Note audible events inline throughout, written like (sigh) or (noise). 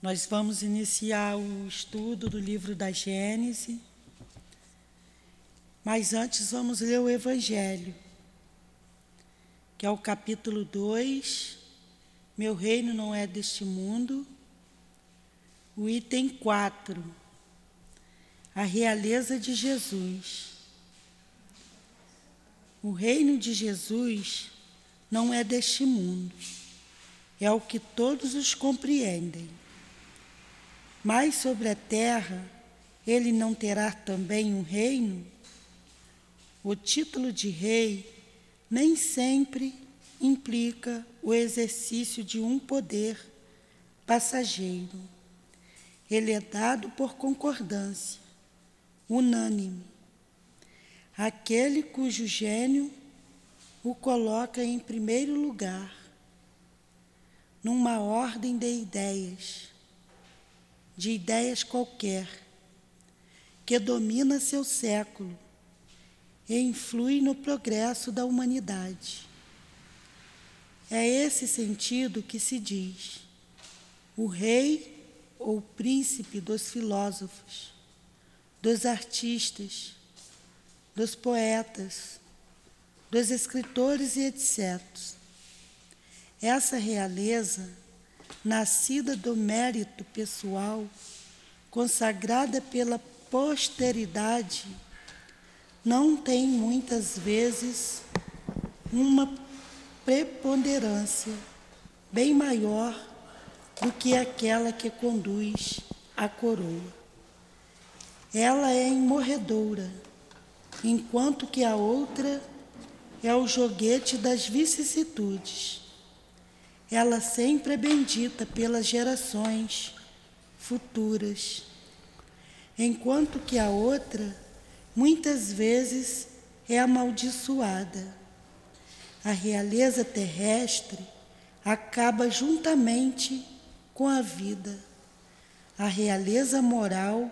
Nós vamos iniciar o estudo do livro da Gênese, mas antes vamos ler o Evangelho, que é o capítulo 2, Meu reino não é deste mundo, o item 4, a realeza de Jesus. O reino de Jesus não é deste mundo, é o que todos os compreendem. Mas sobre a terra ele não terá também um reino? O título de rei nem sempre implica o exercício de um poder passageiro. Ele é dado por concordância, unânime. Aquele cujo gênio o coloca em primeiro lugar, numa ordem de ideias de ideias qualquer, que domina seu século e influi no progresso da humanidade. É esse sentido que se diz o rei ou príncipe dos filósofos, dos artistas, dos poetas, dos escritores e etc. Essa realeza nascida do mérito pessoal, consagrada pela posteridade, não tem muitas vezes uma preponderância bem maior do que aquela que conduz à coroa. Ela é imorredoura, enquanto que a outra é o joguete das vicissitudes ela sempre é bendita pelas gerações futuras, enquanto que a outra muitas vezes é amaldiçoada. A realeza terrestre acaba juntamente com a vida. A realeza moral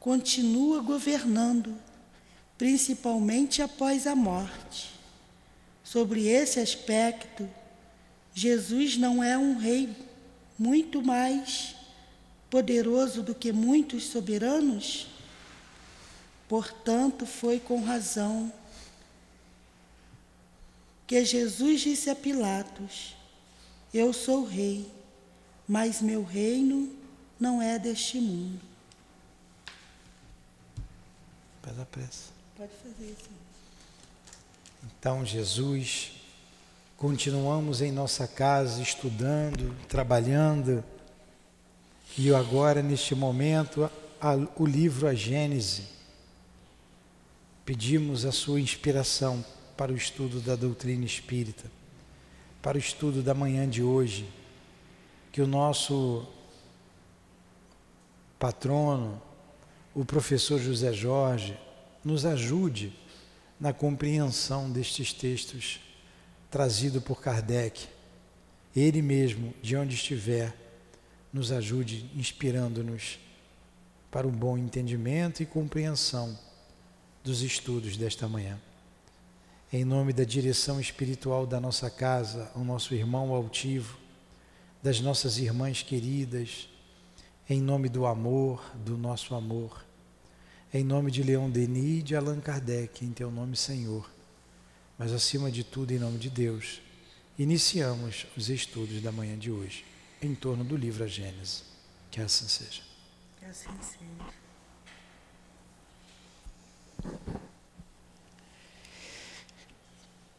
continua governando, principalmente após a morte. Sobre esse aspecto, Jesus não é um rei muito mais poderoso do que muitos soberanos? Portanto, foi com razão que Jesus disse a Pilatos: Eu sou rei, mas meu reino não é deste mundo. Pela pressa. Pode fazer isso. Então, Jesus continuamos em nossa casa estudando, trabalhando, e agora, neste momento, a, o livro A Gênese. Pedimos a sua inspiração para o estudo da doutrina espírita, para o estudo da manhã de hoje, que o nosso patrono, o professor José Jorge, nos ajude na compreensão destes textos trazido por Kardec. Ele mesmo, de onde estiver, nos ajude inspirando-nos para um bom entendimento e compreensão dos estudos desta manhã. Em nome da direção espiritual da nossa casa, o nosso irmão altivo, das nossas irmãs queridas, em nome do amor, do nosso amor, em nome de Leon Denis e de Allan Kardec, em teu nome, Senhor mas acima de tudo, em nome de Deus, iniciamos os estudos da manhã de hoje em torno do livro A Gênesis. Que assim seja. Que assim seja.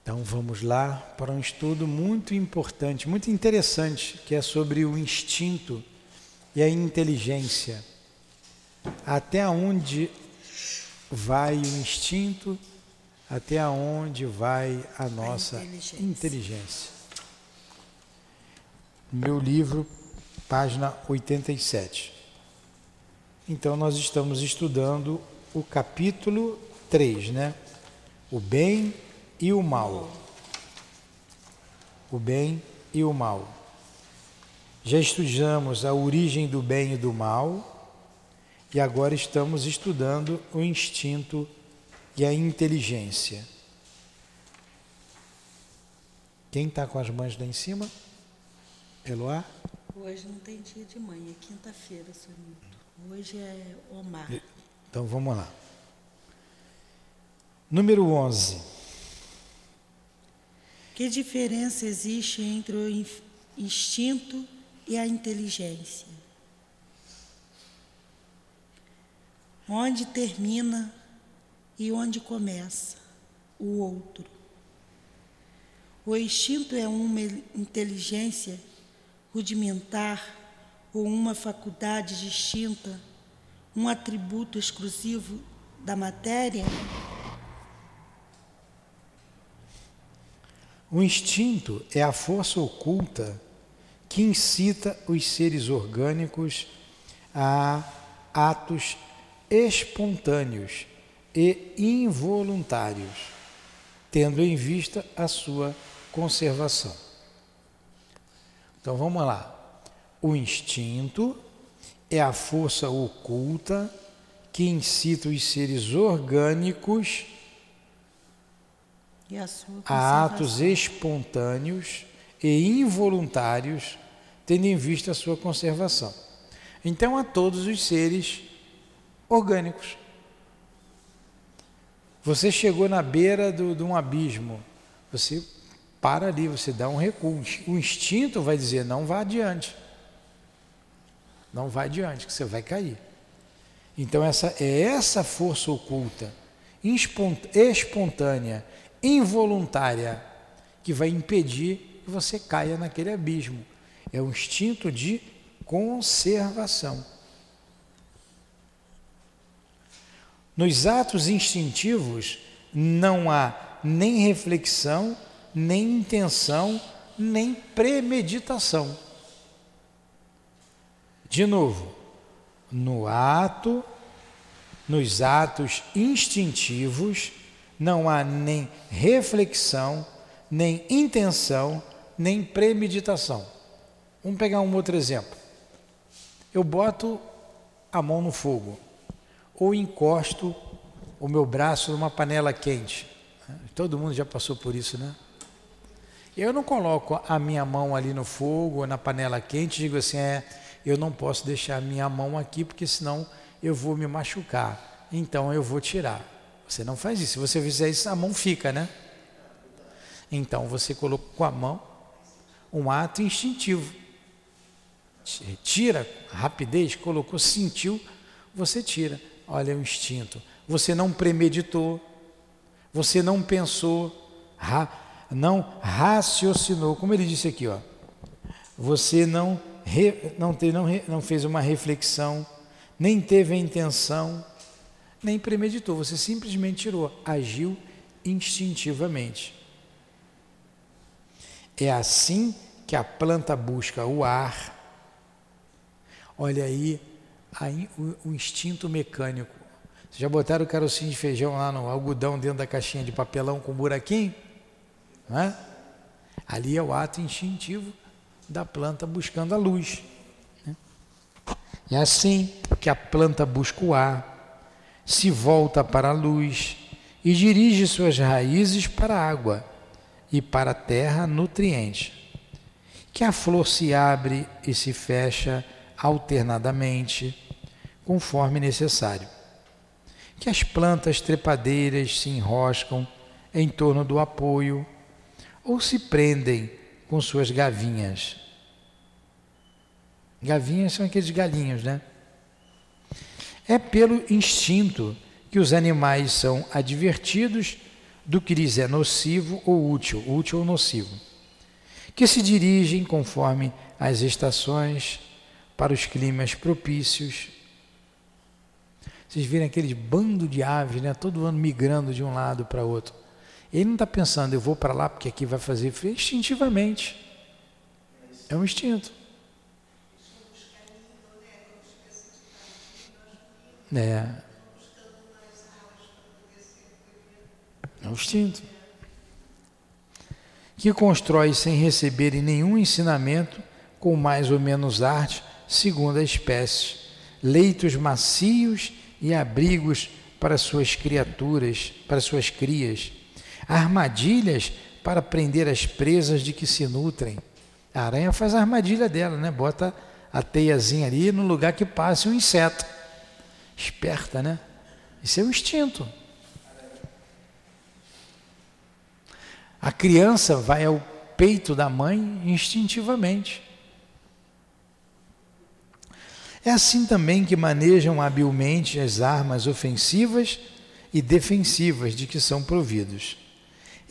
Então vamos lá para um estudo muito importante, muito interessante, que é sobre o instinto e a inteligência. Até onde vai o instinto até onde vai a nossa a inteligência. inteligência. Meu livro, página 87. Então, nós estamos estudando o capítulo 3, né? O bem e o mal. O bem e o mal. Já estudamos a origem do bem e do mal, e agora estamos estudando o instinto e a inteligência. Quem está com as mãos lá em cima? Eloá? Hoje não tem dia de mãe, é quinta-feira, senhor Hoje é Omar. Então vamos lá. Número 11. Que diferença existe entre o instinto e a inteligência? Onde termina e onde começa o outro? O instinto é uma inteligência rudimentar ou uma faculdade distinta, um atributo exclusivo da matéria? O instinto é a força oculta que incita os seres orgânicos a atos espontâneos e involuntários, tendo em vista a sua conservação. Então vamos lá. O instinto é a força oculta que incita os seres orgânicos a atos espontâneos e involuntários, tendo em vista a sua conservação. Então, a todos os seres orgânicos. Você chegou na beira do, de um abismo, você para ali, você dá um recuo. O instinto vai dizer: não vá adiante. Não vá adiante, que você vai cair. Então, essa é essa força oculta, espontânea, involuntária, que vai impedir que você caia naquele abismo. É o instinto de conservação. Nos atos instintivos não há nem reflexão, nem intenção, nem premeditação. De novo, no ato, nos atos instintivos, não há nem reflexão, nem intenção, nem premeditação. Vamos pegar um outro exemplo. Eu boto a mão no fogo, ou encosto o meu braço numa panela quente. Todo mundo já passou por isso, né? Eu não coloco a minha mão ali no fogo na panela quente digo assim, é, eu não posso deixar a minha mão aqui porque senão eu vou me machucar. Então eu vou tirar. Você não faz isso. Se você fizer isso, a mão fica, né? Então você colocou com a mão um ato instintivo. Tira, rapidez, colocou, sentiu, você tira. Olha o instinto. Você não premeditou, você não pensou, não raciocinou, como ele disse aqui, ó. Você não, re, não, te, não, não fez uma reflexão, nem teve a intenção, nem premeditou, você simplesmente tirou, agiu instintivamente. É assim que a planta busca o ar. Olha aí o, o instinto mecânico. Vocês já botaram o carocinho de feijão lá no algodão dentro da caixinha de papelão com buraquinho? Não é? Ali é o ato instintivo da planta buscando a luz. Né? É assim que a planta busca o ar, se volta para a luz e dirige suas raízes para a água e para a terra nutriente. Que a flor se abre e se fecha alternadamente, conforme necessário. Que as plantas trepadeiras se enroscam em torno do apoio ou se prendem com suas gavinhas. Gavinhas são aqueles galinhos, né? É pelo instinto que os animais são advertidos do que lhes é nocivo ou útil, útil ou nocivo, que se dirigem conforme as estações para os climas propícios. Vocês viram aquele bando de aves, né? Todo ano migrando de um lado para outro. Ele não está pensando, eu vou para lá porque aqui vai fazer frio, instintivamente. É um instinto. É. É um instinto. Que constrói sem receber nenhum ensinamento, com mais ou menos arte, segundo a espécie, leitos macios e abrigos para suas criaturas, para suas crias armadilhas para prender as presas de que se nutrem. A aranha faz a armadilha dela, né? Bota a teiazinha ali no lugar que passe um inseto. Esperta, né? Isso é o instinto. A criança vai ao peito da mãe instintivamente. É assim também que manejam habilmente as armas ofensivas e defensivas de que são providos.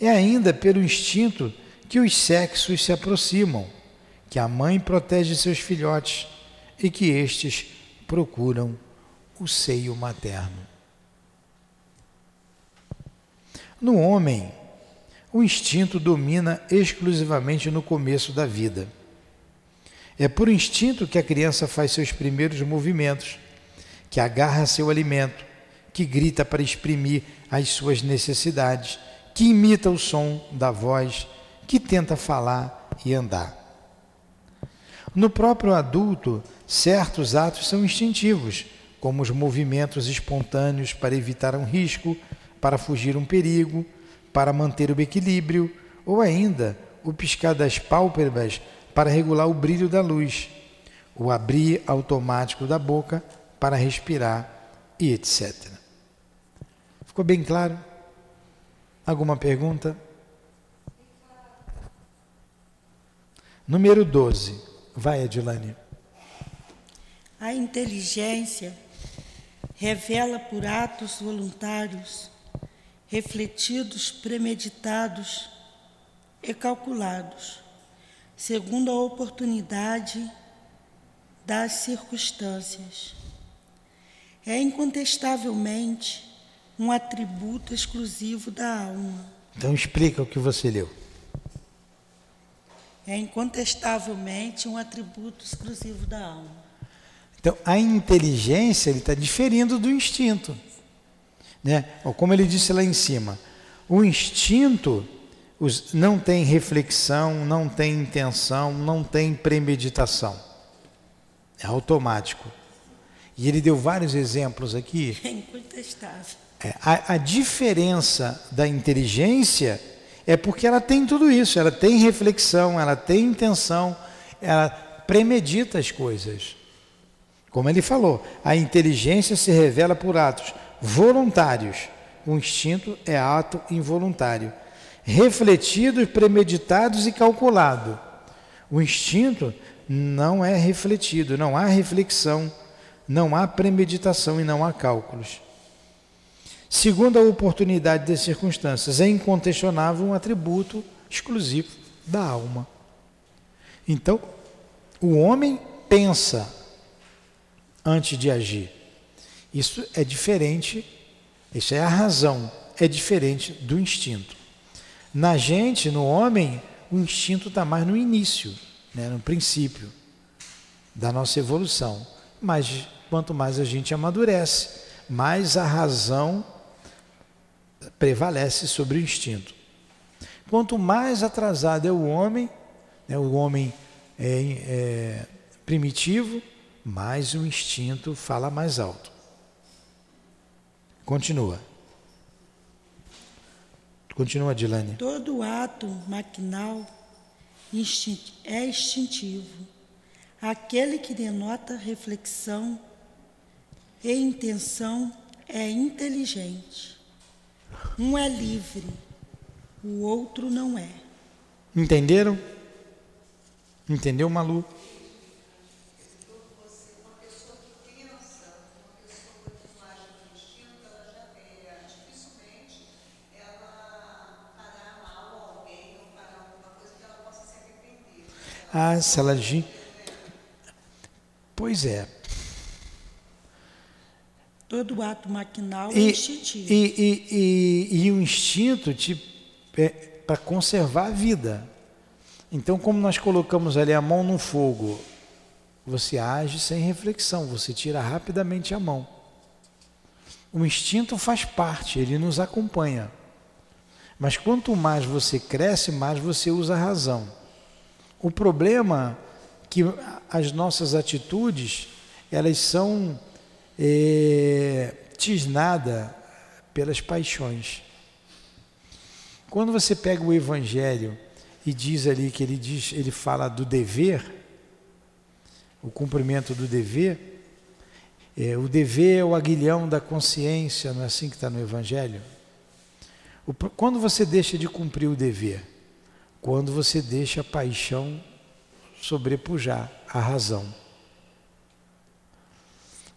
É ainda pelo instinto que os sexos se aproximam, que a mãe protege seus filhotes e que estes procuram o seio materno. No homem, o instinto domina exclusivamente no começo da vida. É por instinto que a criança faz seus primeiros movimentos, que agarra seu alimento, que grita para exprimir as suas necessidades, que imita o som da voz, que tenta falar e andar. No próprio adulto, certos atos são instintivos, como os movimentos espontâneos para evitar um risco, para fugir um perigo, para manter o equilíbrio, ou ainda o piscar das pálpebras para regular o brilho da luz, o abrir automático da boca para respirar e etc. Ficou bem claro? Alguma pergunta? Número 12. Vai, Adilane. A inteligência revela por atos voluntários, refletidos, premeditados e calculados, segundo a oportunidade das circunstâncias. É incontestavelmente um atributo exclusivo da alma. Então explica o que você leu. É incontestavelmente um atributo exclusivo da alma. Então a inteligência ele está diferindo do instinto, né? Ou como ele disse lá em cima, o instinto os, não tem reflexão, não tem intenção, não tem premeditação. É automático. E ele deu vários exemplos aqui. (laughs) É incontestável. É, a, a diferença da inteligência é porque ela tem tudo isso, ela tem reflexão, ela tem intenção, ela premedita as coisas. Como ele falou, a inteligência se revela por atos voluntários. O instinto é ato involuntário refletidos, premeditados e calculado. O instinto não é refletido, não há reflexão, não há premeditação e não há cálculos. Segundo a oportunidade das circunstâncias, é incontestável um atributo exclusivo da alma. Então, o homem pensa antes de agir. Isso é diferente, isso é a razão, é diferente do instinto. Na gente, no homem, o instinto está mais no início, né, no princípio da nossa evolução. Mas quanto mais a gente amadurece, mais a razão prevalece sobre o instinto. Quanto mais atrasado é o homem, né, o homem é, é primitivo, mais o instinto fala mais alto. Continua. Continua, Dilane. Todo ato maquinal é instintivo. Aquele que denota reflexão e intenção é inteligente. Um é livre, o outro não é. Entenderam? Entendeu, Malu? Ah, se ela agir. Pois é. Todo ato maquinal é e, é instintivo. E, e, e, e o instinto é para conservar a vida. Então, como nós colocamos ali a mão no fogo, você age sem reflexão, você tira rapidamente a mão. O instinto faz parte, ele nos acompanha. Mas quanto mais você cresce, mais você usa a razão. O problema é que as nossas atitudes elas são é, tisnadas pelas paixões. Quando você pega o Evangelho e diz ali que ele diz, ele fala do dever, o cumprimento do dever. É, o dever é o aguilhão da consciência, não é assim que está no Evangelho? O, quando você deixa de cumprir o dever? Quando você deixa a paixão sobrepujar a razão.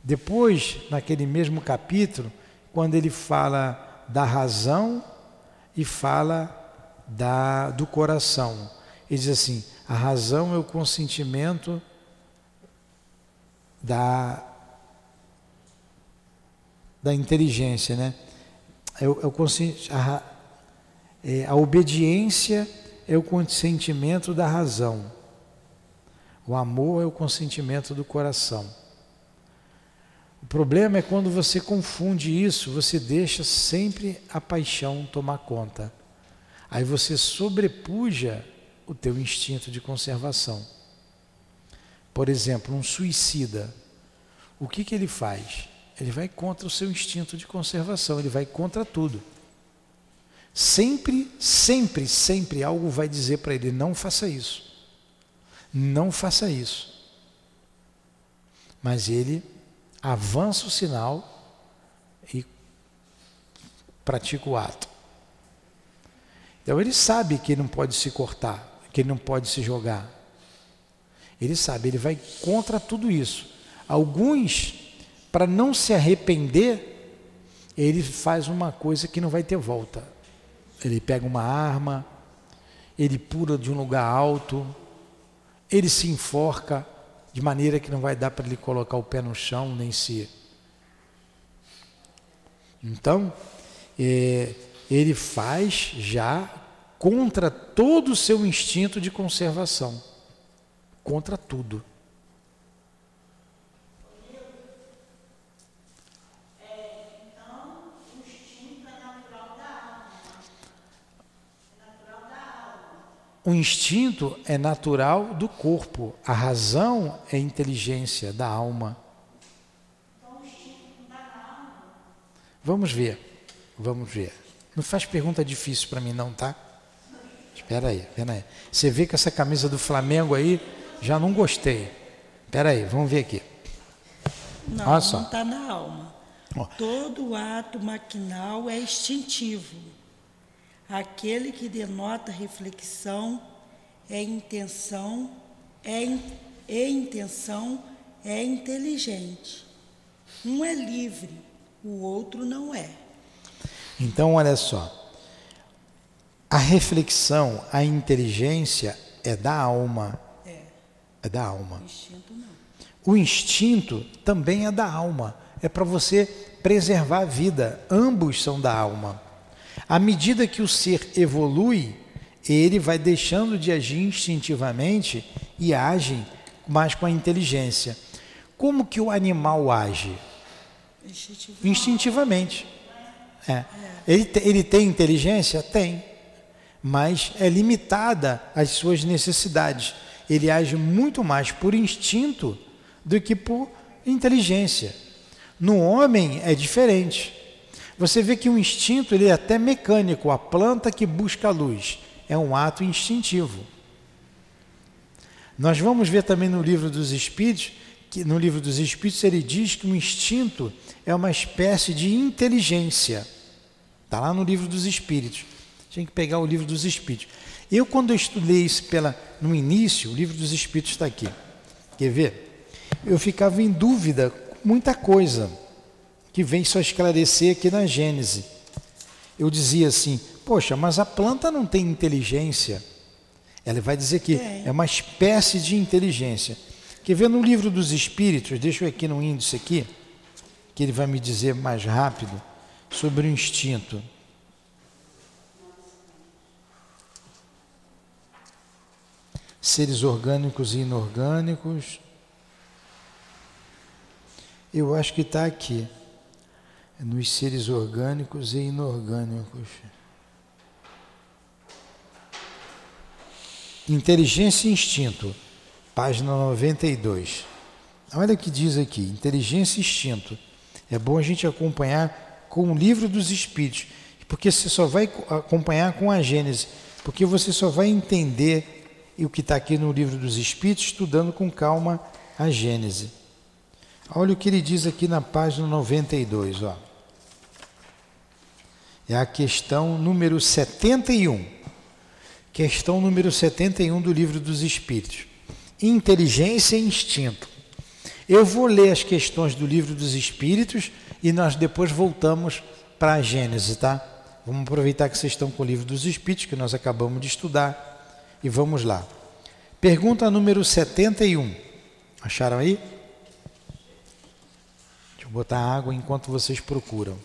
Depois, naquele mesmo capítulo, quando ele fala da razão e fala da, do coração. Ele diz assim: a razão é o consentimento da, da inteligência, né? É o, é o, a, é, a obediência é o consentimento da razão. O amor é o consentimento do coração. O problema é quando você confunde isso, você deixa sempre a paixão tomar conta. Aí você sobrepuja o teu instinto de conservação. Por exemplo, um suicida, o que, que ele faz? Ele vai contra o seu instinto de conservação, ele vai contra tudo. Sempre, sempre, sempre algo vai dizer para ele: não faça isso. Não faça isso. Mas ele avança o sinal e pratica o ato. Então ele sabe que ele não pode se cortar, que ele não pode se jogar. Ele sabe, ele vai contra tudo isso. Alguns, para não se arrepender, ele faz uma coisa que não vai ter volta. Ele pega uma arma, ele pula de um lugar alto, ele se enforca de maneira que não vai dar para ele colocar o pé no chão nem se. Então, é, ele faz já contra todo o seu instinto de conservação contra tudo. O instinto é natural do corpo, a razão é inteligência da alma. Vamos ver, vamos ver. Não faz pergunta difícil para mim, não, tá? Espera aí, espera aí. Você vê que essa camisa do Flamengo aí, já não gostei. Espera aí, vamos ver aqui. Não, Olha só. não está na alma. Todo ato maquinal é instintivo. Aquele que denota reflexão é intenção, é, é intenção, é inteligente. Um é livre, o outro não é. Então, olha só. A reflexão, a inteligência é da alma. É. É da alma. O instinto não. O instinto também é da alma. É para você preservar a vida. Ambos são da alma. À medida que o ser evolui, ele vai deixando de agir instintivamente e age mais com a inteligência. Como que o animal age? Instintivamente. Instintivamente. É. Ele, ele tem inteligência? Tem. Mas é limitada às suas necessidades. Ele age muito mais por instinto do que por inteligência. No homem é diferente. Você vê que o instinto ele é até mecânico, a planta que busca a luz é um ato instintivo. Nós vamos ver também no livro dos Espíritos, que no livro dos Espíritos ele diz que o instinto é uma espécie de inteligência. Está lá no livro dos Espíritos. Tinha que pegar o livro dos Espíritos. Eu, quando eu estudei isso pela, no início, o livro dos Espíritos está aqui. Quer ver? Eu ficava em dúvida muita coisa que vem só esclarecer aqui na Gênese. Eu dizia assim: poxa, mas a planta não tem inteligência. Ela vai dizer que é, é uma espécie de inteligência. Quer ver no livro dos Espíritos, deixa eu aqui no índice aqui, que ele vai me dizer mais rápido sobre o instinto. Seres orgânicos e inorgânicos. Eu acho que está aqui nos seres orgânicos e inorgânicos. Inteligência e instinto, página 92. Olha o que diz aqui: inteligência e instinto. É bom a gente acompanhar com o livro dos Espíritos, porque você só vai acompanhar com a Gênese. Porque você só vai entender o que está aqui no livro dos Espíritos estudando com calma a Gênese. Olha o que ele diz aqui na página 92, ó. É a questão número 71. Questão número 71 do livro dos Espíritos. Inteligência e instinto. Eu vou ler as questões do livro dos Espíritos e nós depois voltamos para a Gênese, tá? Vamos aproveitar que vocês estão com o livro dos Espíritos, que nós acabamos de estudar, e vamos lá. Pergunta número 71. Acharam aí? Deixa eu botar água enquanto vocês procuram.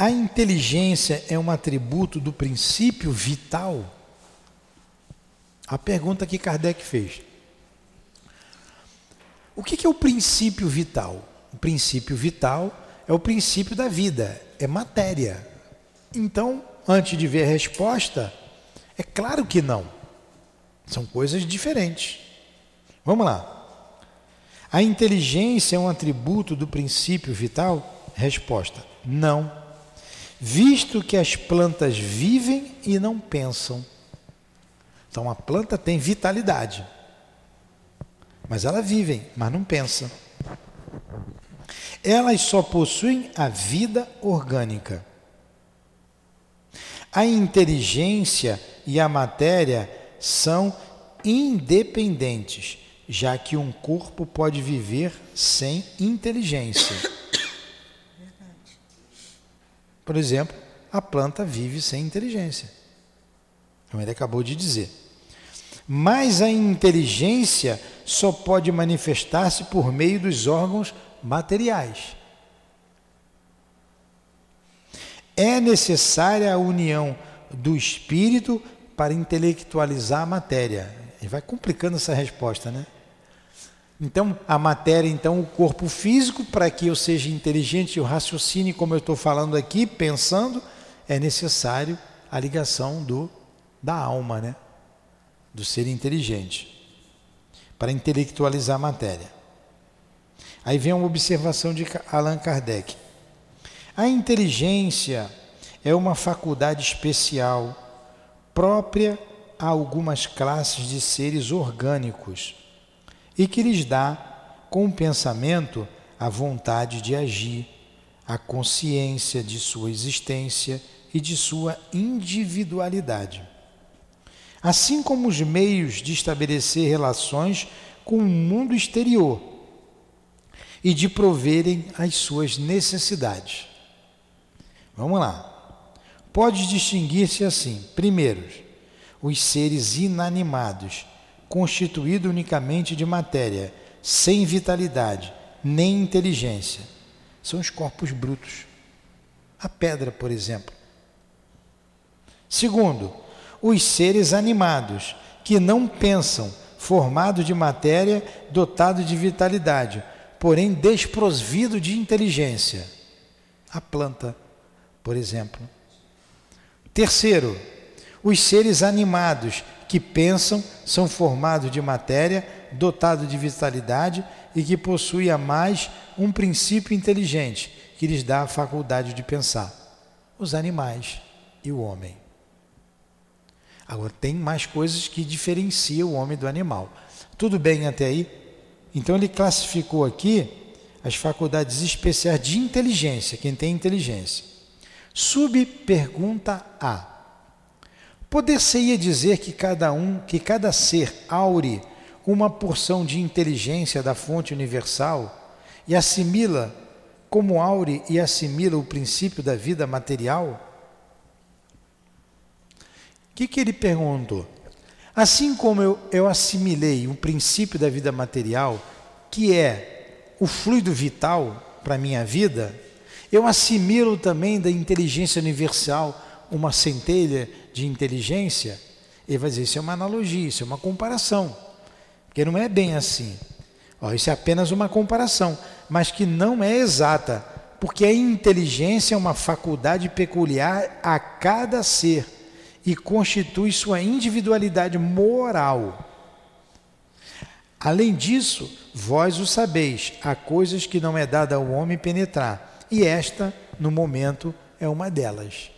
A inteligência é um atributo do princípio vital? A pergunta que Kardec fez. O que é o princípio vital? O princípio vital é o princípio da vida, é matéria. Então, antes de ver a resposta, é claro que não. São coisas diferentes. Vamos lá. A inteligência é um atributo do princípio vital? Resposta: não visto que as plantas vivem e não pensam. Então a planta tem vitalidade, mas elas vivem, mas não pensam. Elas só possuem a vida orgânica. A inteligência e a matéria são independentes, já que um corpo pode viver sem inteligência. Por exemplo, a planta vive sem inteligência. Como ele acabou de dizer. Mas a inteligência só pode manifestar-se por meio dos órgãos materiais. É necessária a união do espírito para intelectualizar a matéria. Ele vai complicando essa resposta, né? Então, a matéria, então, o corpo físico, para que eu seja inteligente, eu raciocine como eu estou falando aqui, pensando, é necessário a ligação do da alma, né? Do ser inteligente, para intelectualizar a matéria. Aí vem uma observação de Allan Kardec. A inteligência é uma faculdade especial própria a algumas classes de seres orgânicos e que lhes dá, com o pensamento, a vontade de agir, a consciência de sua existência e de sua individualidade. Assim como os meios de estabelecer relações com o mundo exterior e de proverem as suas necessidades. Vamos lá. Pode distinguir-se assim: primeiro, os seres inanimados constituído unicamente de matéria, sem vitalidade, nem inteligência. São os corpos brutos. A pedra, por exemplo. Segundo, os seres animados, que não pensam, formados de matéria, dotado de vitalidade, porém desprovido de inteligência. A planta, por exemplo. Terceiro, os seres animados, que pensam, são formados de matéria, dotados de vitalidade e que possuem a mais um princípio inteligente que lhes dá a faculdade de pensar. Os animais e o homem. Agora, tem mais coisas que diferenciam o homem do animal. Tudo bem até aí? Então, ele classificou aqui as faculdades especiais de inteligência, quem tem inteligência. Subpergunta A. Poder-se-ia dizer que cada um, que cada ser aure uma porção de inteligência da fonte universal e assimila como aure e assimila o princípio da vida material? O que, que ele perguntou? Assim como eu, eu assimilei o princípio da vida material, que é o fluido vital para a minha vida, eu assimilo também da inteligência universal uma centelha de inteligência, ele vai dizer: isso é uma analogia, isso é uma comparação. Porque não é bem assim. Ó, isso é apenas uma comparação, mas que não é exata, porque a inteligência é uma faculdade peculiar a cada ser, e constitui sua individualidade moral. Além disso, vós o sabeis, há coisas que não é dada ao homem penetrar, e esta, no momento, é uma delas.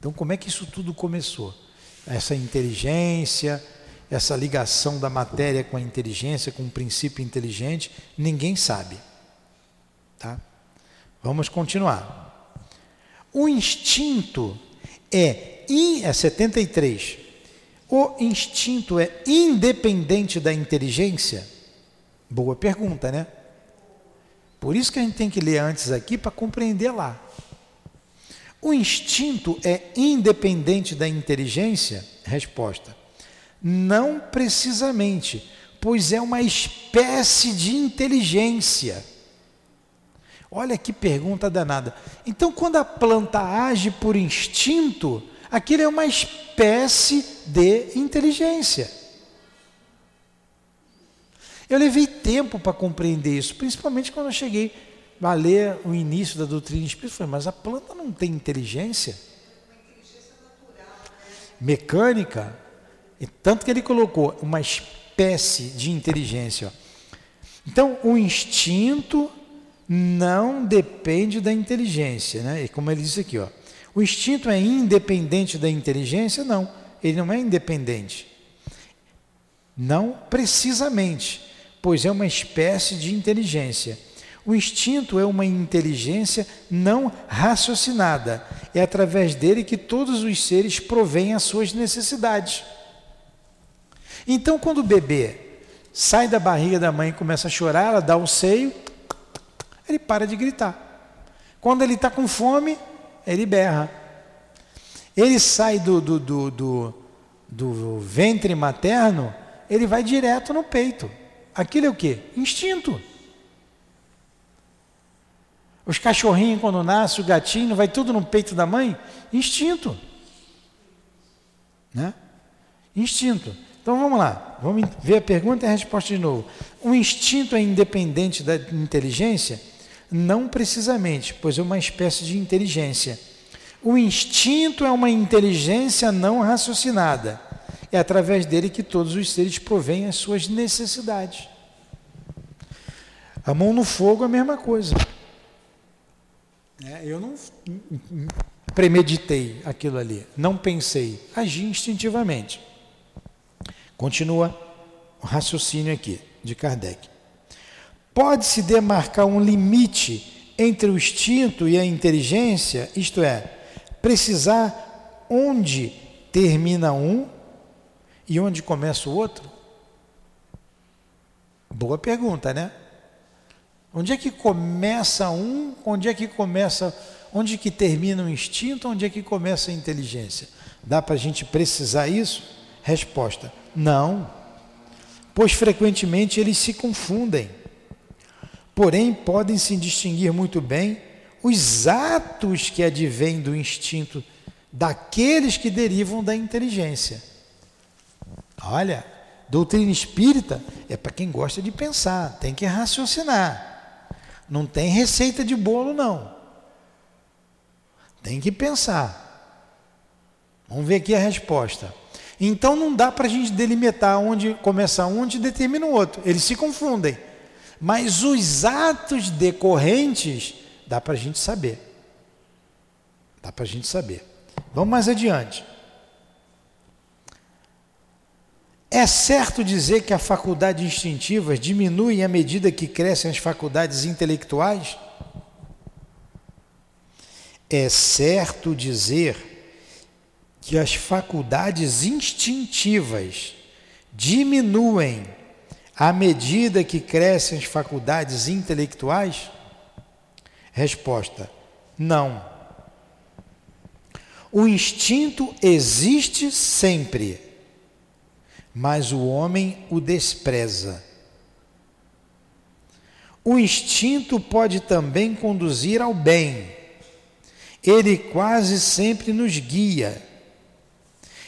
Então, como é que isso tudo começou? Essa inteligência, essa ligação da matéria com a inteligência, com o princípio inteligente, ninguém sabe. Tá? Vamos continuar. O instinto é, é 73. O instinto é independente da inteligência? Boa pergunta, né? Por isso que a gente tem que ler antes aqui para compreender lá. O instinto é independente da inteligência? Resposta: Não precisamente, pois é uma espécie de inteligência. Olha que pergunta danada. Então, quando a planta age por instinto, aquilo é uma espécie de inteligência. Eu levei tempo para compreender isso, principalmente quando eu cheguei a ler o início da doutrina espírita. Falei, mas a planta não tem inteligência? Mecânica? E tanto que ele colocou uma espécie de inteligência. Então, o instinto não depende da inteligência, né? E como ele disse aqui, ó, o instinto é independente da inteligência? Não, ele não é independente. Não precisamente, pois é uma espécie de inteligência. O instinto é uma inteligência não raciocinada. É através dele que todos os seres provêm as suas necessidades. Então, quando o bebê sai da barriga da mãe e começa a chorar, ela dá o seio, ele para de gritar. Quando ele está com fome, ele berra. Ele sai do, do, do, do, do ventre materno, ele vai direto no peito. Aquilo é o que? Instinto. Os cachorrinhos, quando nascem, o gatinho, vai tudo no peito da mãe? Instinto. Né? Instinto. Então vamos lá, vamos ver a pergunta e a resposta de novo. O instinto é independente da inteligência? Não precisamente, pois é uma espécie de inteligência. O instinto é uma inteligência não raciocinada. É através dele que todos os seres provêm as suas necessidades. A mão no fogo é a mesma coisa. É, eu não premeditei aquilo ali, não pensei, agi instintivamente. Continua o raciocínio aqui de Kardec. Pode-se demarcar um limite entre o instinto e a inteligência, isto é, precisar onde termina um e onde começa o outro? Boa pergunta, né? Onde é que começa um, onde é que começa, onde que termina o instinto, onde é que começa a inteligência? Dá para a gente precisar isso? Resposta: não, pois frequentemente eles se confundem porém podem se distinguir muito bem os atos que advêm do instinto daqueles que derivam da inteligência. Olha, doutrina espírita é para quem gosta de pensar, tem que raciocinar. Não tem receita de bolo, não. Tem que pensar. Vamos ver aqui a resposta. Então não dá para a gente delimitar onde começa um e determina o outro. Eles se confundem. Mas os atos decorrentes, dá para a gente saber. Dá para a gente saber. Vamos mais adiante. É certo dizer que a faculdade instintiva diminui à medida que crescem as faculdades intelectuais? É certo dizer que as faculdades instintivas diminuem à medida que crescem as faculdades intelectuais? Resposta: não. O instinto existe sempre, mas o homem o despreza. O instinto pode também conduzir ao bem. Ele quase sempre nos guia,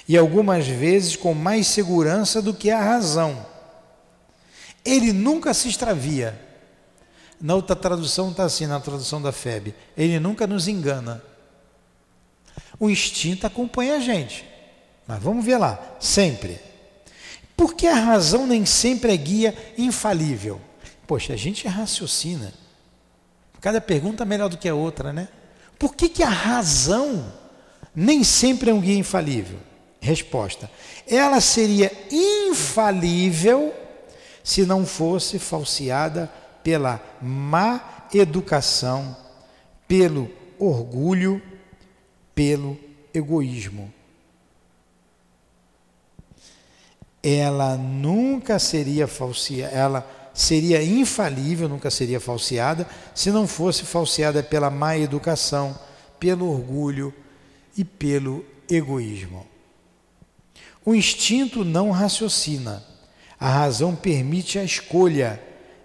e algumas vezes com mais segurança do que a razão. Ele nunca se extravia. Na outra tradução está assim, na tradução da FEB. Ele nunca nos engana. O instinto acompanha a gente. Mas vamos ver lá, sempre. Porque a razão nem sempre é guia infalível. Poxa, a gente raciocina. Cada pergunta é melhor do que a outra, né? Por que, que a razão nem sempre é um guia infalível? Resposta: ela seria infalível se não fosse falseada pela má educação, pelo orgulho, pelo egoísmo. Ela nunca seria falseada, ela seria infalível, nunca seria falseada, se não fosse falseada pela má educação, pelo orgulho e pelo egoísmo. O instinto não raciocina, a razão permite a escolha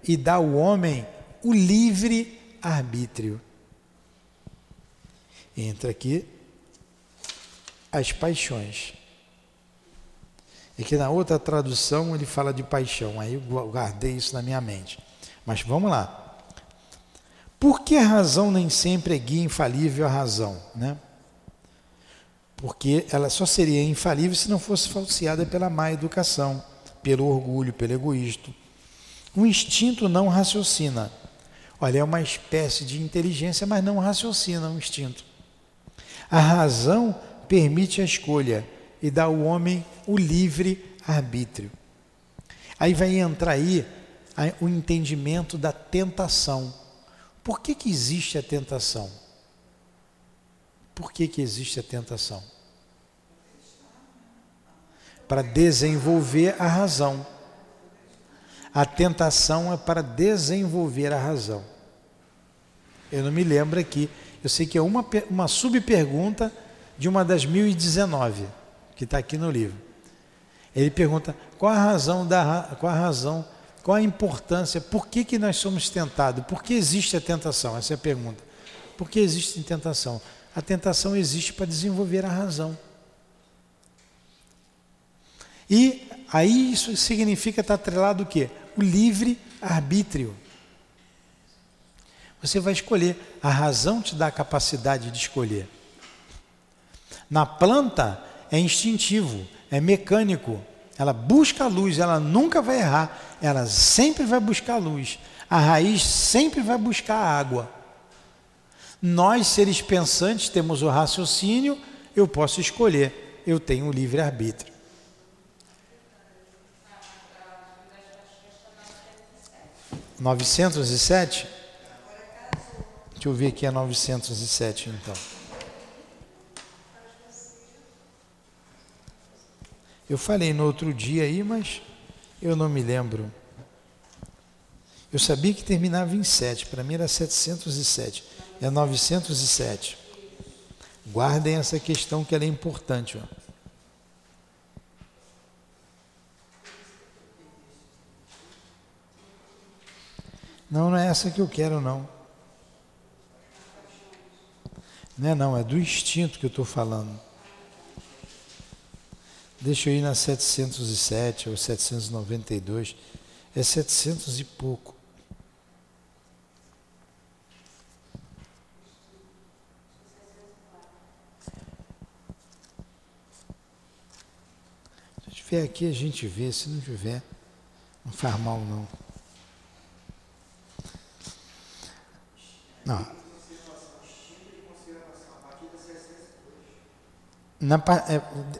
e dá ao homem o livre arbítrio. Entra aqui as paixões. É que na outra tradução ele fala de paixão, aí eu guardei isso na minha mente. Mas vamos lá. Por que a razão nem sempre é guia infalível a razão? Né? Porque ela só seria infalível se não fosse falseada pela má educação, pelo orgulho, pelo egoísmo. O instinto não raciocina. Olha, é uma espécie de inteligência, mas não raciocina o instinto. A razão permite a escolha e dá ao homem o livre arbítrio. Aí vai entrar aí o entendimento da tentação. Por que, que existe a tentação? Por que, que existe a tentação? Para desenvolver a razão. A tentação é para desenvolver a razão. Eu não me lembro aqui. Eu sei que é uma, uma subpergunta de uma das 1019 que está aqui no livro. Ele pergunta qual a razão da qual a razão, qual a importância, por que, que nós somos tentados? Por que existe a tentação? Essa é a pergunta. Por que existe tentação? A tentação existe para desenvolver a razão. E aí isso significa estar atrelado o quê? O livre arbítrio. Você vai escolher. A razão te dá a capacidade de escolher. Na planta, é instintivo, é mecânico. Ela busca a luz, ela nunca vai errar, ela sempre vai buscar a luz. A raiz sempre vai buscar a água. Nós, seres pensantes, temos o raciocínio, eu posso escolher, eu tenho o livre-arbítrio. Novecentos e sete? Deixa eu ver aqui a novecentos e sete então. Eu falei no outro dia aí, mas eu não me lembro. Eu sabia que terminava em 7, para mim era 707, é 907. Guardem essa questão que ela é importante. Ó. Não, não é essa que eu quero, não. Não é não, é do instinto que eu estou falando. Deixa eu ir na 707 ou 792. É 700 e pouco. Se tiver aqui, a gente vê. Se não tiver, não faz mal, não. Não. Na,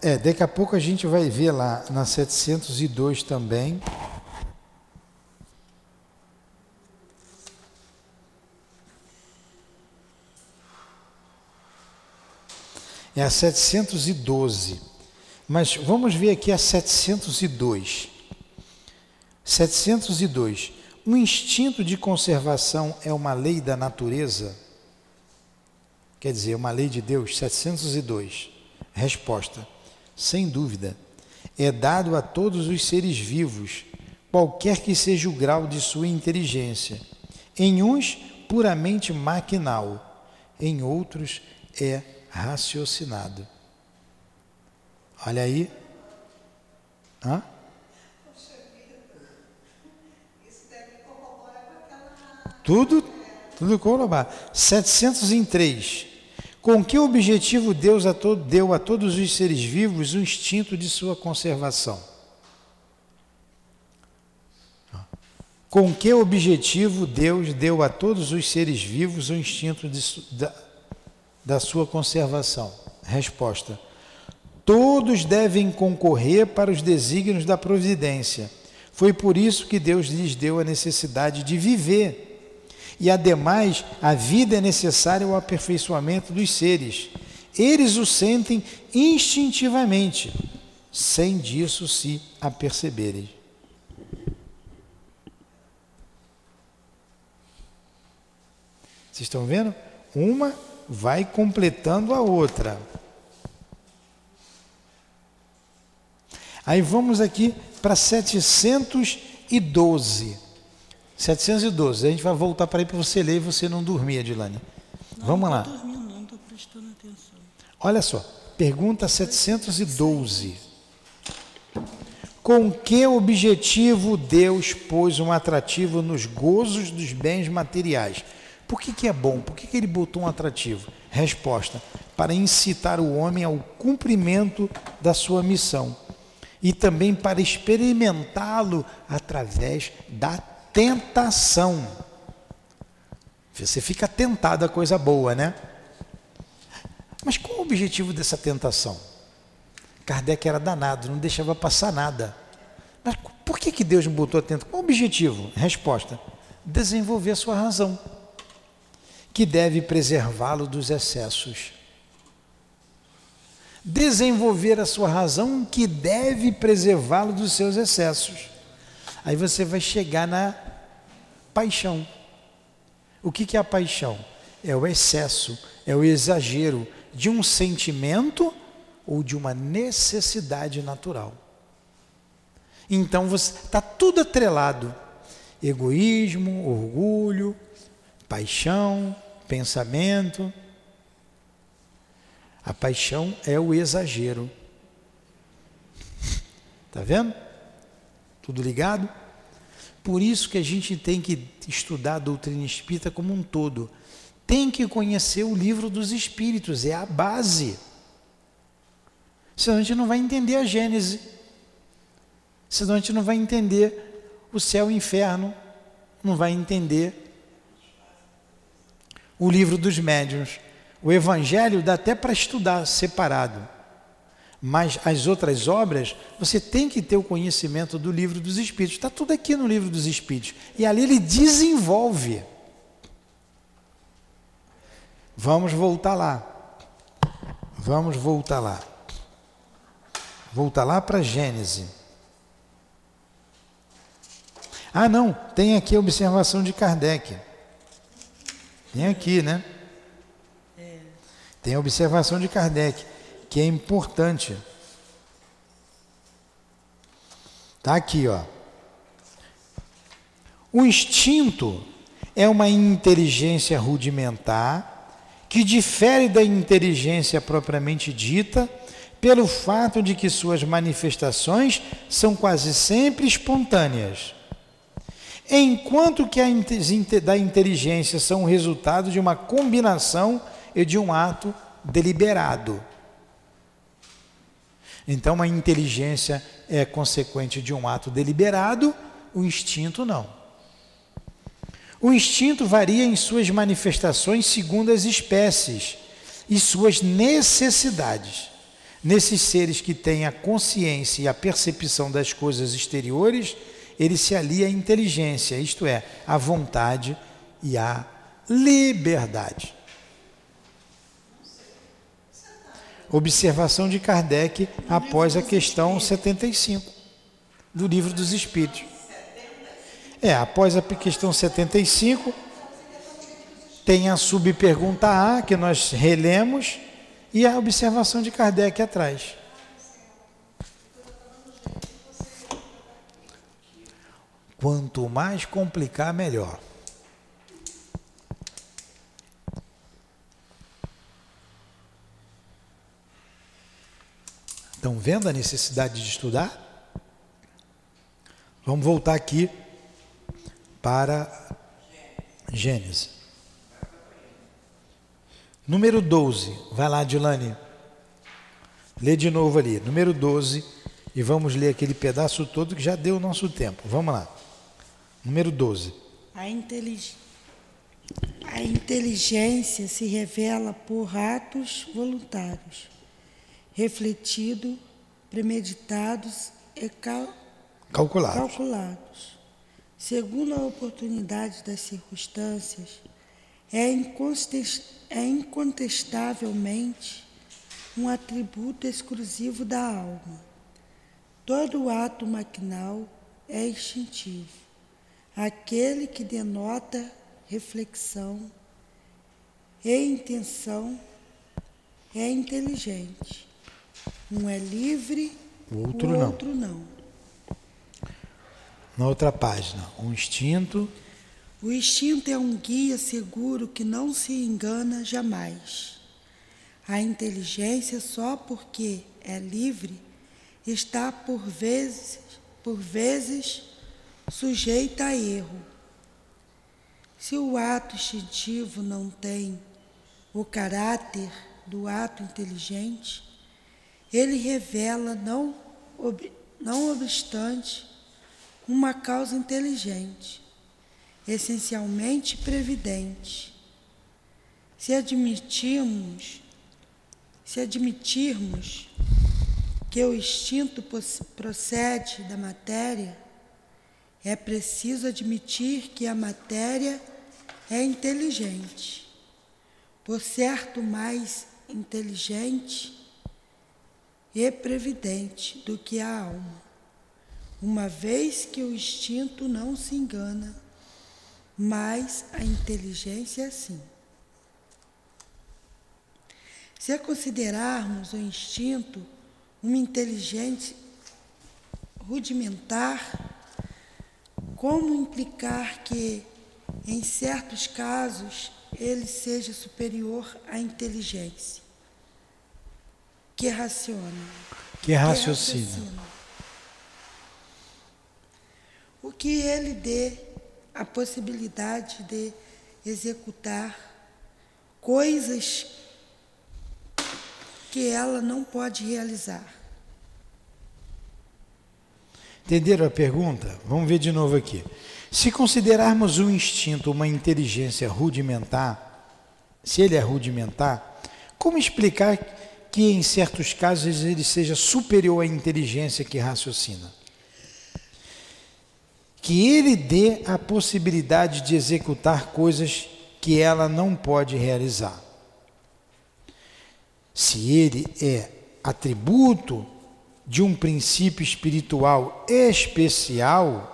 é, é, daqui a pouco a gente vai ver lá na 702 também. É a 712. Mas vamos ver aqui a 702. 702. O instinto de conservação é uma lei da natureza? Quer dizer, uma lei de Deus? 702. Resposta: Sem dúvida. É dado a todos os seres vivos, qualquer que seja o grau de sua inteligência. Em uns, puramente maquinal, em outros, é raciocinado. Olha aí. Hã? Tudo, tudo corroborar. 703. Com que objetivo Deus deu a todos os seres vivos o instinto de sua conservação? Com que objetivo Deus deu a todos os seres vivos o instinto de, da, da sua conservação? Resposta: Todos devem concorrer para os desígnios da providência. Foi por isso que Deus lhes deu a necessidade de viver. E ademais, a vida é necessária ao aperfeiçoamento dos seres. Eles o sentem instintivamente, sem disso se aperceberem. Vocês estão vendo? Uma vai completando a outra. Aí vamos aqui para 712. 712. A gente vai voltar para aí para você ler e você não dormir, Adilane. Não, vamos lá. Não dormindo, não, estou prestando atenção. Olha só, pergunta 712. Com que objetivo Deus pôs um atrativo nos gozos dos bens materiais? Por que, que é bom? Por que, que ele botou um atrativo? Resposta: para incitar o homem ao cumprimento da sua missão e também para experimentá-lo através da tentação. Você fica tentado a coisa boa, né? Mas qual o objetivo dessa tentação? Kardec era danado, não deixava passar nada. Mas por que, que Deus não botou a tentação? Qual o objetivo? Resposta: desenvolver a sua razão que deve preservá-lo dos excessos. Desenvolver a sua razão que deve preservá-lo dos seus excessos. Aí você vai chegar na paixão. O que, que é a paixão? É o excesso, é o exagero de um sentimento ou de uma necessidade natural. Então você está tudo atrelado: egoísmo, orgulho, paixão, pensamento. A paixão é o exagero. Está (laughs) vendo? Tudo ligado? Por isso que a gente tem que estudar a doutrina espírita como um todo. Tem que conhecer o livro dos espíritos, é a base. Senão a gente não vai entender a Gênese. Senão a gente não vai entender o céu e o inferno. Não vai entender o livro dos médiuns. O Evangelho dá até para estudar separado. Mas as outras obras, você tem que ter o conhecimento do livro dos Espíritos. Está tudo aqui no livro dos Espíritos. E ali ele desenvolve. Vamos voltar lá. Vamos voltar lá. Voltar lá para Gênesis. Ah, não, tem aqui a observação de Kardec. Tem aqui, né? É. Tem a observação de Kardec, que é importante. Está aqui, ó. O instinto é uma inteligência rudimentar que difere da inteligência propriamente dita pelo fato de que suas manifestações são quase sempre espontâneas enquanto que a da inteligência são resultado de uma combinação e de um ato deliberado. Então, a inteligência é consequente de um ato deliberado, o instinto não. O instinto varia em suas manifestações segundo as espécies e suas necessidades. Nesses seres que têm a consciência e a percepção das coisas exteriores, ele se alia à inteligência, isto é, à vontade e à liberdade. Observação de Kardec após a questão 75 do Livro dos Espíritos. É, após a questão 75, tem a subpergunta A, que nós relemos, e a observação de Kardec atrás. Quanto mais complicar, melhor. Estão vendo a necessidade de estudar? Vamos voltar aqui para Gênesis. Número 12. Vai lá, Dilane. Lê de novo ali. Número 12. E vamos ler aquele pedaço todo que já deu o nosso tempo. Vamos lá. Número 12. A, intelig... a inteligência se revela por atos voluntários, refletidos, premeditados e cal... calculados. calculados. Segundo a oportunidade das circunstâncias, é, é incontestavelmente um atributo exclusivo da alma. Todo ato maquinal é instintivo aquele que denota reflexão e intenção é inteligente. Um é livre, o outro, o não. outro não. Na outra página, um instinto. O instinto é um guia seguro que não se engana jamais. A inteligência, só porque é livre, está por vezes, por vezes sujeita a erro. Se o ato instintivo não tem o caráter do ato inteligente, ele revela, não, ob, não obstante, uma causa inteligente, essencialmente previdente. Se admitirmos, se admitirmos que o instinto procede da matéria, é preciso admitir que a matéria é inteligente, por certo mais inteligente e previdente do que a alma, uma vez que o instinto não se engana, mas a inteligência é sim. Se considerarmos o instinto uma inteligência rudimentar, como implicar que, em certos casos, ele seja superior à inteligência? Que raciona. Que raciocina. Que raciocina. O que ele dê a possibilidade de executar coisas que ela não pode realizar. Entenderam a pergunta? Vamos ver de novo aqui. Se considerarmos o instinto uma inteligência rudimentar, se ele é rudimentar, como explicar que em certos casos ele seja superior à inteligência que raciocina? Que ele dê a possibilidade de executar coisas que ela não pode realizar. Se ele é atributo de um princípio espiritual especial,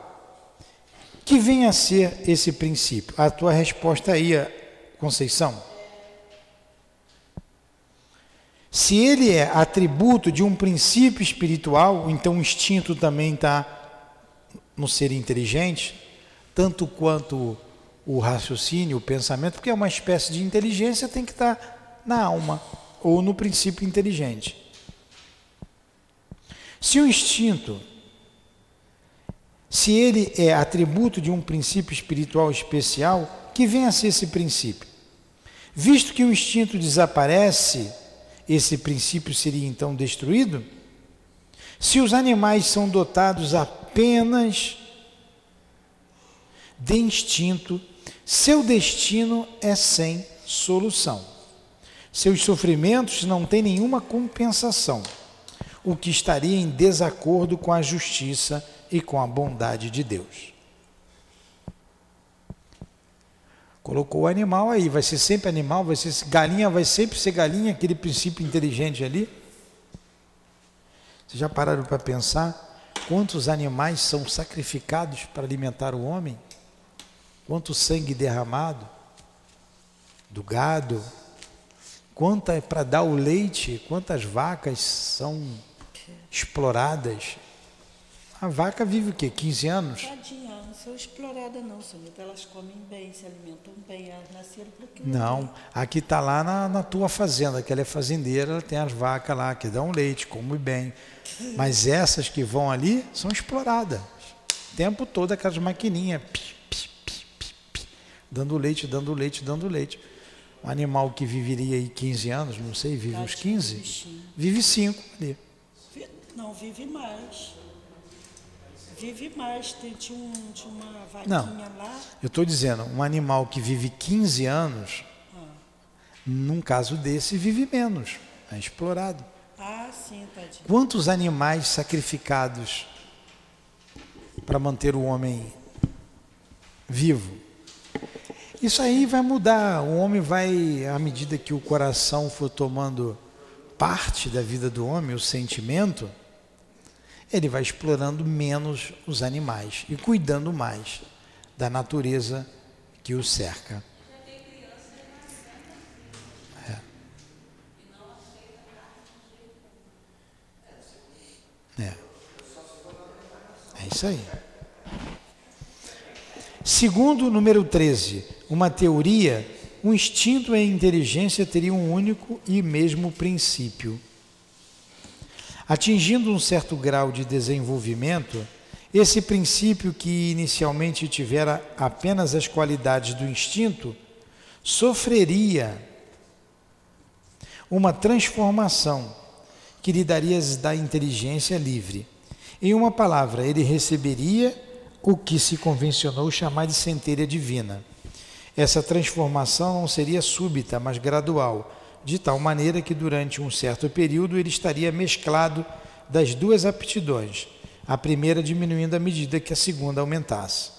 que venha a ser esse princípio? A tua resposta aí, Conceição. Se ele é atributo de um princípio espiritual, então o instinto também está no ser inteligente, tanto quanto o raciocínio, o pensamento, porque é uma espécie de inteligência, tem que estar tá na alma ou no princípio inteligente. Se o instinto, se ele é atributo de um princípio espiritual especial, que venha a ser esse princípio. Visto que o instinto desaparece, esse princípio seria então destruído? Se os animais são dotados apenas de instinto, seu destino é sem solução. Seus sofrimentos não têm nenhuma compensação o que estaria em desacordo com a justiça e com a bondade de Deus. Colocou o animal aí, vai ser sempre animal, vai ser galinha, vai sempre ser galinha, aquele princípio inteligente ali. Vocês já pararam para pensar quantos animais são sacrificados para alimentar o homem? Quanto sangue derramado do gado? Quanto é para dar o leite? Quantas vacas são exploradas. A vaca vive o quê? 15 anos? Tadinha, são exploradas não, Sonita. Elas comem bem, se alimentam bem, elas nasceram para quê? Não, aqui está lá na, na, tua fazenda, que ela é fazendeira, ela tem as vacas lá que dão leite, comem bem. Mas essas que vão ali são exploradas. O tempo todo aquelas maquininhas, dando leite, dando leite, dando leite. Um animal que viveria aí 15 anos, não sei, vive uns 15, vive 5 ali. Não, vive mais. Vive mais. Tem, tinha, um, tinha uma vaquinha não, lá. Eu estou dizendo, um animal que vive 15 anos, ah. num caso desse, vive menos. É explorado. Ah, sim, tadinho. Quantos animais sacrificados para manter o homem vivo? Isso aí vai mudar. O homem vai, à medida que o coração for tomando parte da vida do homem, o sentimento, ele vai explorando menos os animais e cuidando mais da natureza que o cerca. É. É. É isso aí. Segundo, número 13, uma teoria, o instinto e a inteligência teriam um único e mesmo princípio. Atingindo um certo grau de desenvolvimento, esse princípio que inicialmente tivera apenas as qualidades do instinto, sofreria uma transformação que lhe daria da inteligência livre. Em uma palavra, ele receberia o que se convencionou chamar de centelha divina. Essa transformação não seria súbita, mas gradual, de tal maneira que durante um certo período ele estaria mesclado das duas aptidões, a primeira diminuindo à medida que a segunda aumentasse.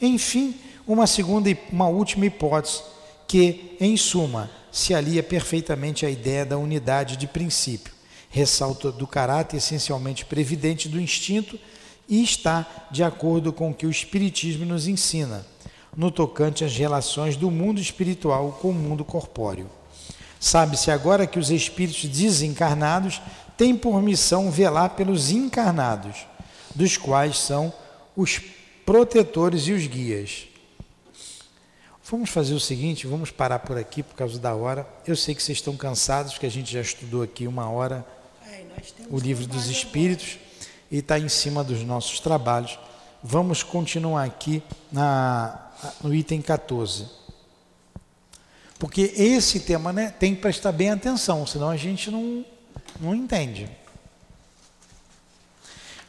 Enfim, uma segunda e uma última hipótese que, em suma, se alia perfeitamente à ideia da unidade de princípio, ressalta do caráter essencialmente previdente do instinto e está de acordo com o que o Espiritismo nos ensina, no tocante às relações do mundo espiritual com o mundo corpóreo. Sabe-se agora que os espíritos desencarnados têm por missão velar pelos encarnados, dos quais são os protetores e os guias. Vamos fazer o seguinte, vamos parar por aqui por causa da hora. Eu sei que vocês estão cansados, porque a gente já estudou aqui uma hora é, o livro dos Espíritos e está em cima dos nossos trabalhos. Vamos continuar aqui na, no item 14. Porque esse tema né, tem que prestar bem atenção, senão a gente não, não entende.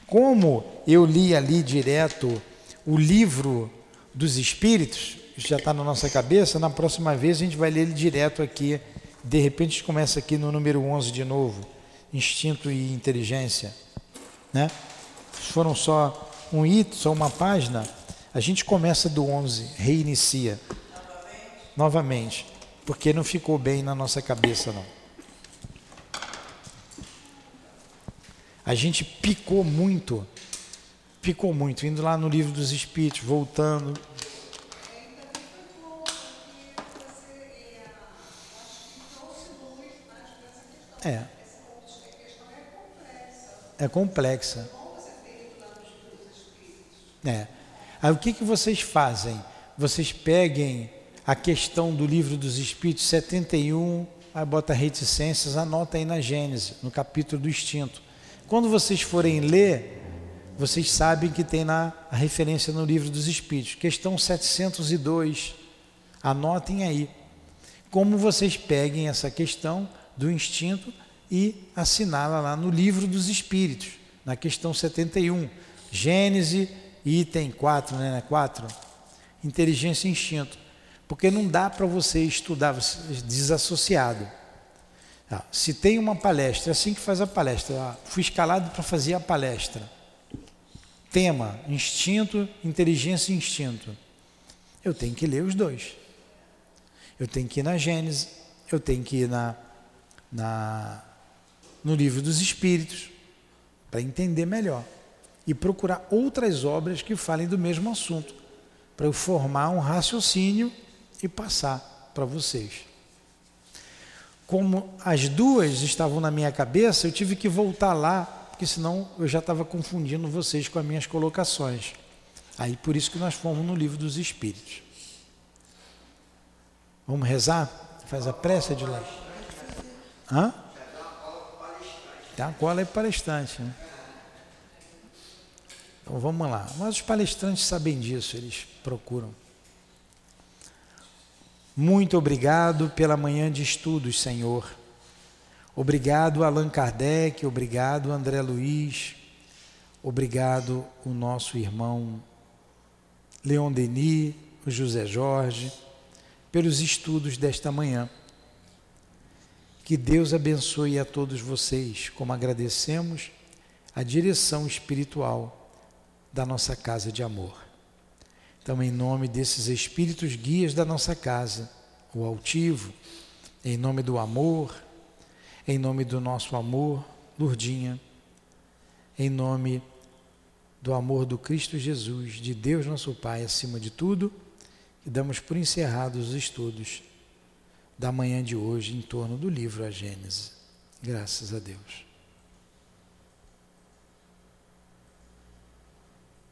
Como eu li ali direto o livro dos Espíritos, já está na nossa cabeça, na próxima vez a gente vai ler ele direto aqui. De repente a gente começa aqui no número 11 de novo, instinto e inteligência né? Foram só um item, só uma página. A gente começa do 11, reinicia. Novamente. Novamente. Porque não ficou bem na nossa cabeça, não. A gente picou muito, picou muito, indo lá no livro dos Espíritos, voltando. É é complexa. É. Aí o que, que vocês fazem? Vocês peguem a questão do livro dos Espíritos 71, aí bota reticências, anota aí na Gênesis, no capítulo do instinto. Quando vocês forem ler, vocês sabem que tem na a referência no livro dos Espíritos, questão 702. Anotem aí. Como vocês peguem essa questão do instinto e assinala lá no livro dos Espíritos, na questão 71, Gênese, item 4, né? 4, inteligência e instinto. Porque não dá para você estudar desassociado. Ah, se tem uma palestra, é assim que faz a palestra. Ah, fui escalado para fazer a palestra. Tema: instinto, inteligência e instinto. Eu tenho que ler os dois. Eu tenho que ir na Gênese, eu tenho que ir na, na no livro dos Espíritos, para entender melhor. E procurar outras obras que falem do mesmo assunto, para eu formar um raciocínio e passar para vocês. Como as duas estavam na minha cabeça, eu tive que voltar lá, porque senão eu já estava confundindo vocês com as minhas colocações. Aí por isso que nós fomos no livro dos Espíritos. Vamos rezar? Faz a prece de lá. Hã? Tem uma cola é palestrante, né? Então vamos lá. Mas os palestrantes sabem disso, eles procuram. Muito obrigado pela manhã de estudos, Senhor. Obrigado, Allan Kardec, obrigado, André Luiz, obrigado, o nosso irmão Leon Denis, o José Jorge, pelos estudos desta manhã. Que Deus abençoe a todos vocês, como agradecemos a direção espiritual da nossa casa de amor. Então, em nome desses espíritos guias da nossa casa, o altivo, em nome do amor, em nome do nosso amor, Lurdinha, em nome do amor do Cristo Jesus, de Deus nosso Pai acima de tudo, e damos por encerrados os estudos da manhã de hoje em torno do livro A Gênese. Graças a Deus.